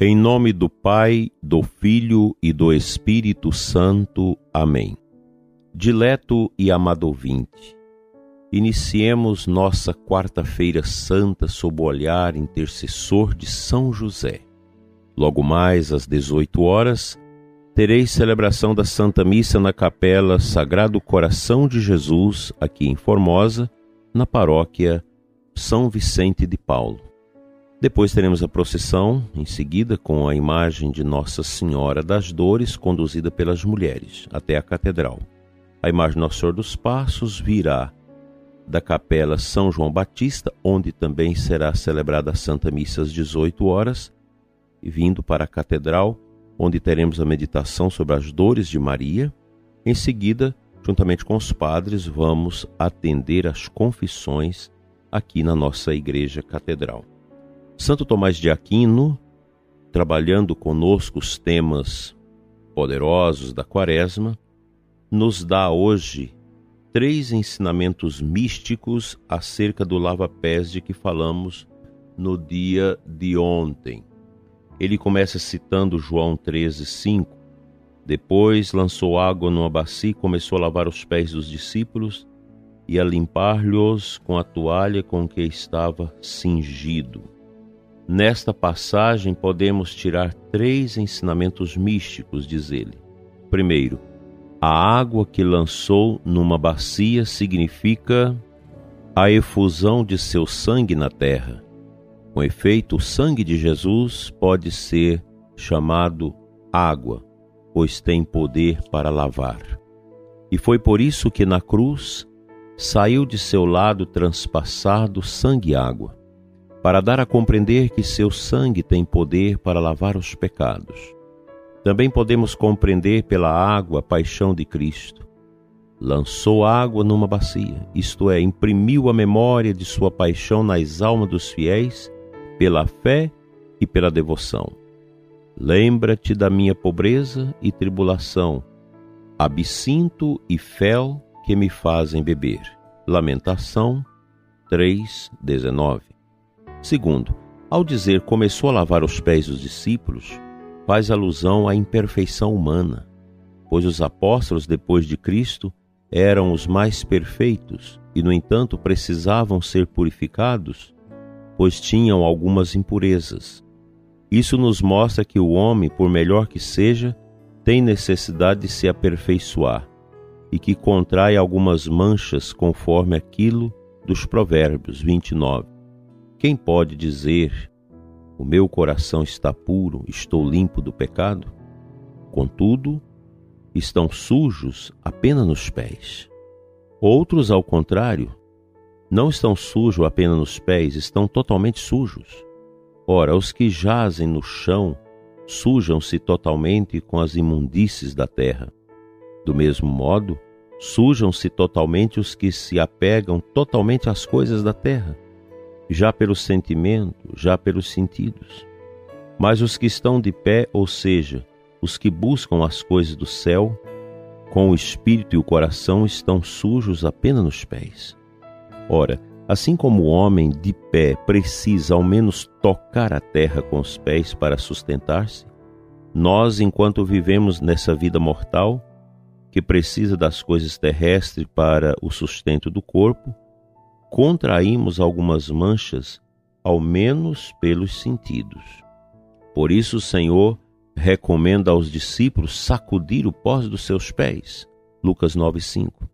Em nome do Pai, do Filho e do Espírito Santo. Amém. Dileto e amado ouvinte, iniciemos nossa quarta-feira santa sob o olhar intercessor de São José. Logo mais às 18 horas, tereis celebração da Santa Missa na Capela Sagrado Coração de Jesus, aqui em Formosa, na paróquia São Vicente de Paulo. Depois teremos a procissão, em seguida, com a imagem de Nossa Senhora das Dores, conduzida pelas mulheres até a catedral. A imagem de Nosso Senhor dos Passos virá da Capela São João Batista, onde também será celebrada a Santa Missa às 18 horas, e vindo para a catedral, onde teremos a meditação sobre as dores de Maria. Em seguida, juntamente com os padres, vamos atender às confissões aqui na nossa igreja catedral. Santo Tomás de Aquino, trabalhando conosco os temas poderosos da Quaresma, nos dá hoje três ensinamentos místicos acerca do lava-pés de que falamos no dia de ontem. Ele começa citando João 13, 5. Depois lançou água numa bacia e começou a lavar os pés dos discípulos e a limpar-lhes com a toalha com que estava cingido. Nesta passagem podemos tirar três ensinamentos místicos, diz ele. Primeiro, a água que lançou numa bacia significa a efusão de seu sangue na terra. Com efeito, o sangue de Jesus pode ser chamado água, pois tem poder para lavar. E foi por isso que na cruz saiu de seu lado transpassado sangue e água para dar a compreender que seu sangue tem poder para lavar os pecados. Também podemos compreender pela água a paixão de Cristo. Lançou água numa bacia, isto é, imprimiu a memória de sua paixão nas almas dos fiéis pela fé e pela devoção. Lembra-te da minha pobreza e tribulação, absinto e fel que me fazem beber. Lamentação 3:19. Segundo, ao dizer começou a lavar os pés dos discípulos, faz alusão à imperfeição humana, pois os apóstolos depois de Cristo eram os mais perfeitos e, no entanto, precisavam ser purificados, pois tinham algumas impurezas. Isso nos mostra que o homem, por melhor que seja, tem necessidade de se aperfeiçoar e que contrai algumas manchas conforme aquilo dos Provérbios 29. Quem pode dizer: O meu coração está puro, estou limpo do pecado? Contudo, estão sujos apenas nos pés. Outros, ao contrário, não estão sujos apenas nos pés, estão totalmente sujos. Ora, os que jazem no chão sujam-se totalmente com as imundícies da terra. Do mesmo modo, sujam-se totalmente os que se apegam totalmente às coisas da terra já pelo sentimento, já pelos sentidos. Mas os que estão de pé, ou seja, os que buscam as coisas do céu, com o espírito e o coração estão sujos apenas nos pés. Ora, assim como o homem de pé precisa ao menos tocar a terra com os pés para sustentar-se, nós, enquanto vivemos nessa vida mortal, que precisa das coisas terrestres para o sustento do corpo, contraímos algumas manchas, ao menos pelos sentidos. Por isso o Senhor recomenda aos discípulos sacudir o pó dos seus pés. Lucas 9:5.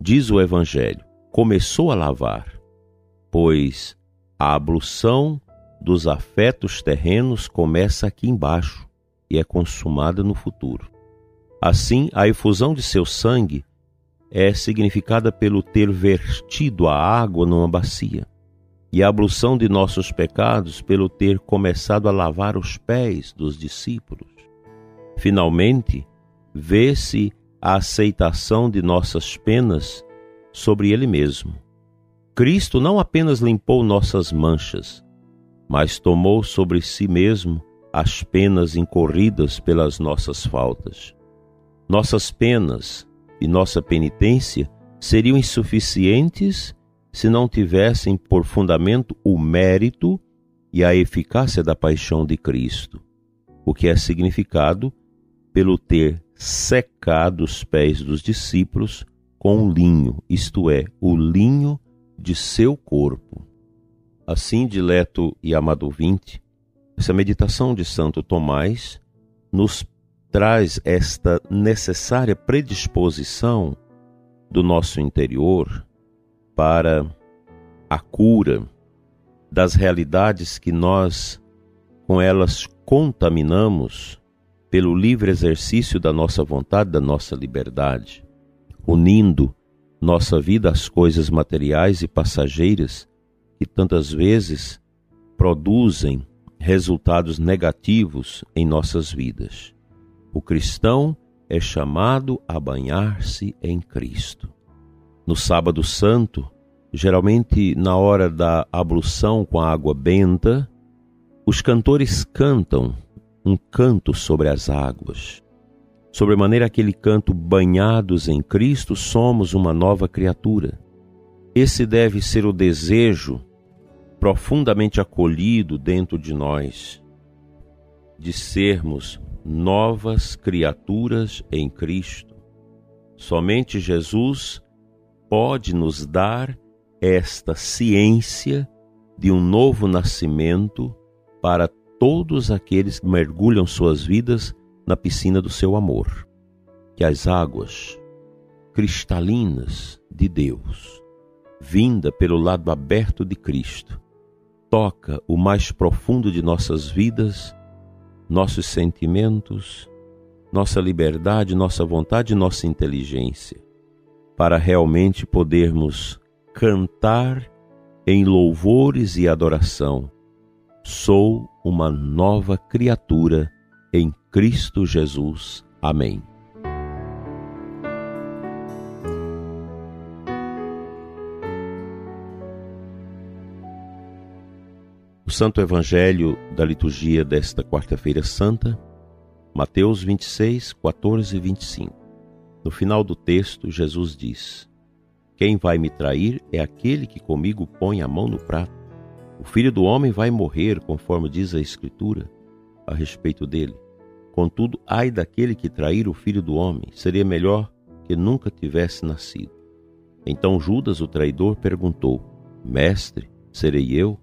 Diz o evangelho: começou a lavar, pois a ablução dos afetos terrenos começa aqui embaixo e é consumada no futuro. Assim, a efusão de seu sangue é significada pelo ter vertido a água numa bacia, e a ablução de nossos pecados pelo ter começado a lavar os pés dos discípulos. Finalmente, vê-se a aceitação de nossas penas sobre Ele mesmo. Cristo não apenas limpou nossas manchas, mas tomou sobre si mesmo as penas incorridas pelas nossas faltas. Nossas penas, e nossa penitência seriam insuficientes se não tivessem por fundamento o mérito e a eficácia da paixão de Cristo. o que é significado pelo ter secado os pés dos discípulos com o linho, isto é, o linho de seu corpo. Assim, dileto e amado ouvinte, essa meditação de Santo Tomás nos traz esta necessária predisposição do nosso interior para a cura das realidades que nós com elas contaminamos pelo livre exercício da nossa vontade, da nossa liberdade, unindo nossa vida às coisas materiais e passageiras que tantas vezes produzem resultados negativos em nossas vidas. O cristão é chamado a banhar-se em Cristo. No Sábado Santo, geralmente na hora da ablução com a água benta, os cantores cantam um canto sobre as águas. Sobremaneira aquele canto banhados em Cristo, somos uma nova criatura. Esse deve ser o desejo profundamente acolhido dentro de nós de sermos novas criaturas em Cristo. Somente Jesus pode nos dar esta ciência de um novo nascimento para todos aqueles que mergulham suas vidas na piscina do seu amor. Que as águas cristalinas de Deus, vinda pelo lado aberto de Cristo, toca o mais profundo de nossas vidas, nossos sentimentos, nossa liberdade, nossa vontade, nossa inteligência, para realmente podermos cantar em louvores e adoração. Sou uma nova criatura em Cristo Jesus. Amém. O Santo Evangelho da liturgia desta quarta-feira santa, Mateus 26, 14 e 25. No final do texto, Jesus diz: Quem vai me trair é aquele que comigo põe a mão no prato. O filho do homem vai morrer, conforme diz a Escritura a respeito dele. Contudo, ai daquele que trair o filho do homem, seria melhor que nunca tivesse nascido. Então Judas, o traidor, perguntou: Mestre, serei eu?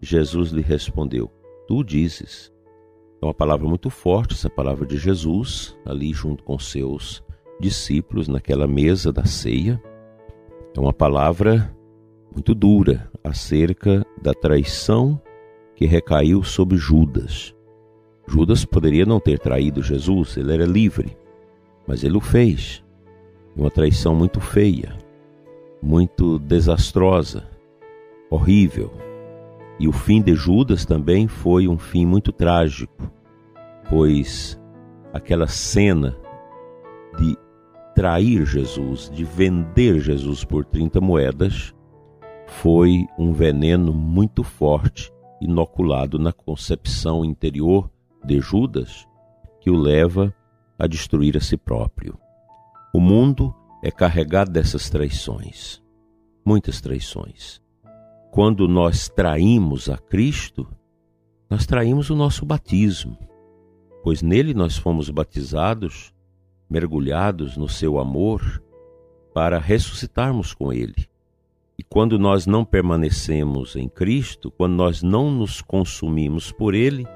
Jesus lhe respondeu: Tu dizes. É uma palavra muito forte, essa palavra de Jesus, ali junto com seus discípulos, naquela mesa da ceia. É uma palavra muito dura acerca da traição que recaiu sobre Judas. Judas poderia não ter traído Jesus, ele era livre, mas ele o fez. Uma traição muito feia, muito desastrosa, horrível. E o fim de Judas também foi um fim muito trágico, pois aquela cena de trair Jesus, de vender Jesus por 30 moedas, foi um veneno muito forte inoculado na concepção interior de Judas que o leva a destruir a si próprio. O mundo é carregado dessas traições, muitas traições quando nós traímos a Cristo, nós traímos o nosso batismo, pois nele nós fomos batizados, mergulhados no seu amor, para ressuscitarmos com ele. E quando nós não permanecemos em Cristo, quando nós não nos consumimos por ele,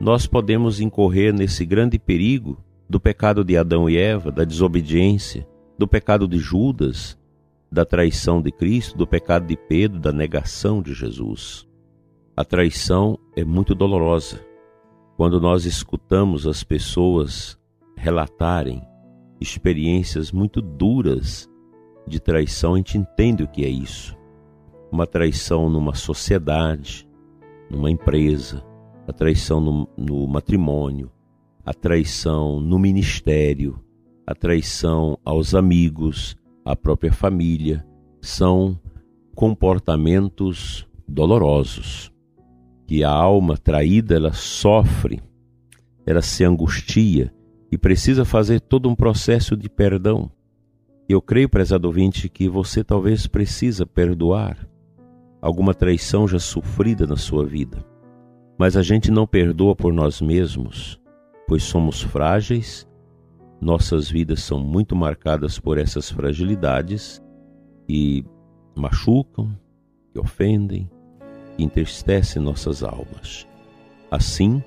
nós podemos incorrer nesse grande perigo do pecado de Adão e Eva, da desobediência, do pecado de Judas, da traição de Cristo, do pecado de Pedro, da negação de Jesus. A traição é muito dolorosa. Quando nós escutamos as pessoas relatarem experiências muito duras de traição, a gente entende o que é isso. Uma traição numa sociedade, numa empresa, a traição no, no matrimônio, a traição no ministério, a traição aos amigos, a própria família, são comportamentos dolorosos que a alma traída ela sofre, ela se angustia e precisa fazer todo um processo de perdão. Eu creio, prezado ouvinte, que você talvez precisa perdoar alguma traição já sofrida na sua vida. mas a gente não perdoa por nós mesmos, pois somos frágeis, nossas vidas são muito marcadas por essas fragilidades e machucam, que ofendem, que entristecem nossas almas. Assim,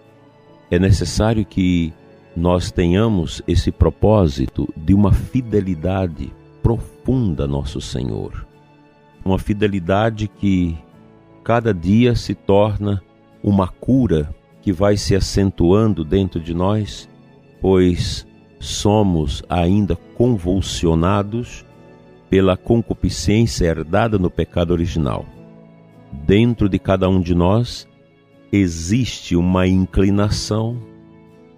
é necessário que nós tenhamos esse propósito de uma fidelidade profunda a nosso Senhor. Uma fidelidade que cada dia se torna uma cura que vai se acentuando dentro de nós, pois somos ainda convulsionados pela concupiscência herdada no pecado original. Dentro de cada um de nós existe uma inclinação,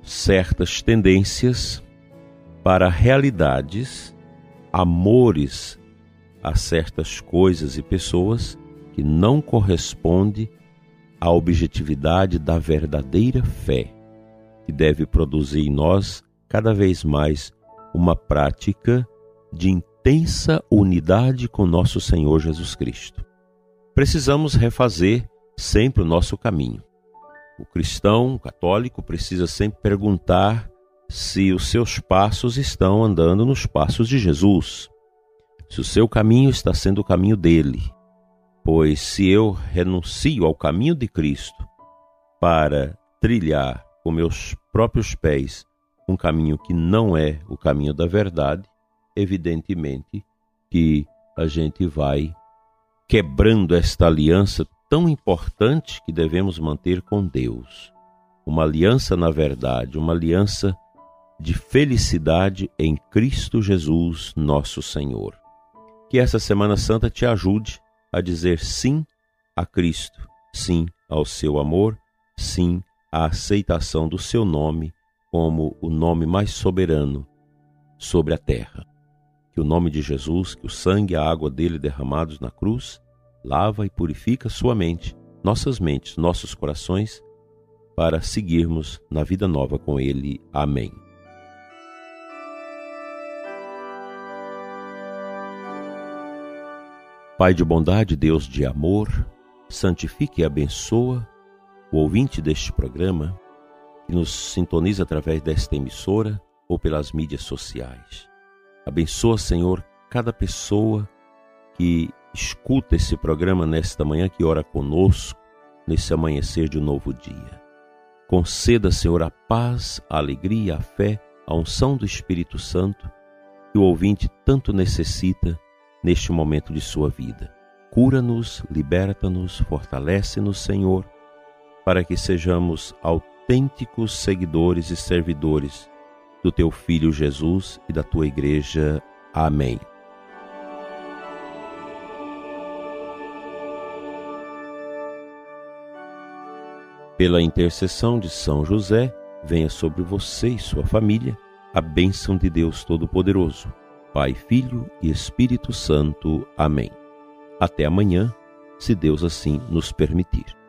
certas tendências para realidades, amores a certas coisas e pessoas que não corresponde à objetividade da verdadeira fé, que deve produzir em nós cada vez mais uma prática de intensa unidade com nosso Senhor Jesus Cristo. Precisamos refazer sempre o nosso caminho. O cristão o católico precisa sempre perguntar se os seus passos estão andando nos passos de Jesus, se o seu caminho está sendo o caminho dele. Pois se eu renuncio ao caminho de Cristo para trilhar com meus próprios pés um caminho que não é o caminho da verdade, evidentemente que a gente vai quebrando esta aliança tão importante que devemos manter com Deus. Uma aliança na verdade, uma aliança de felicidade em Cristo Jesus, nosso Senhor. Que essa Semana Santa te ajude a dizer sim a Cristo, sim ao seu amor, sim à aceitação do seu nome como o nome mais soberano sobre a terra. Que o nome de Jesus, que o sangue e a água dele derramados na cruz, lava e purifica sua mente, nossas mentes, nossos corações, para seguirmos na vida nova com ele. Amém. Pai de bondade, Deus de amor, santifique e abençoa o ouvinte deste programa que nos sintoniza através desta emissora ou pelas mídias sociais. Abençoa, Senhor, cada pessoa que escuta esse programa nesta manhã, que ora conosco, nesse amanhecer de um novo dia. Conceda, Senhor, a paz, a alegria, a fé, a unção do Espírito Santo que o ouvinte tanto necessita neste momento de sua vida. Cura-nos, liberta-nos, fortalece-nos, Senhor, para que sejamos autênticos seguidores e servidores do teu Filho Jesus e da tua Igreja. Amém. Pela intercessão de São José, venha sobre você e sua família a bênção de Deus Todo-Poderoso, Pai, Filho e Espírito Santo. Amém. Até amanhã, se Deus assim nos permitir.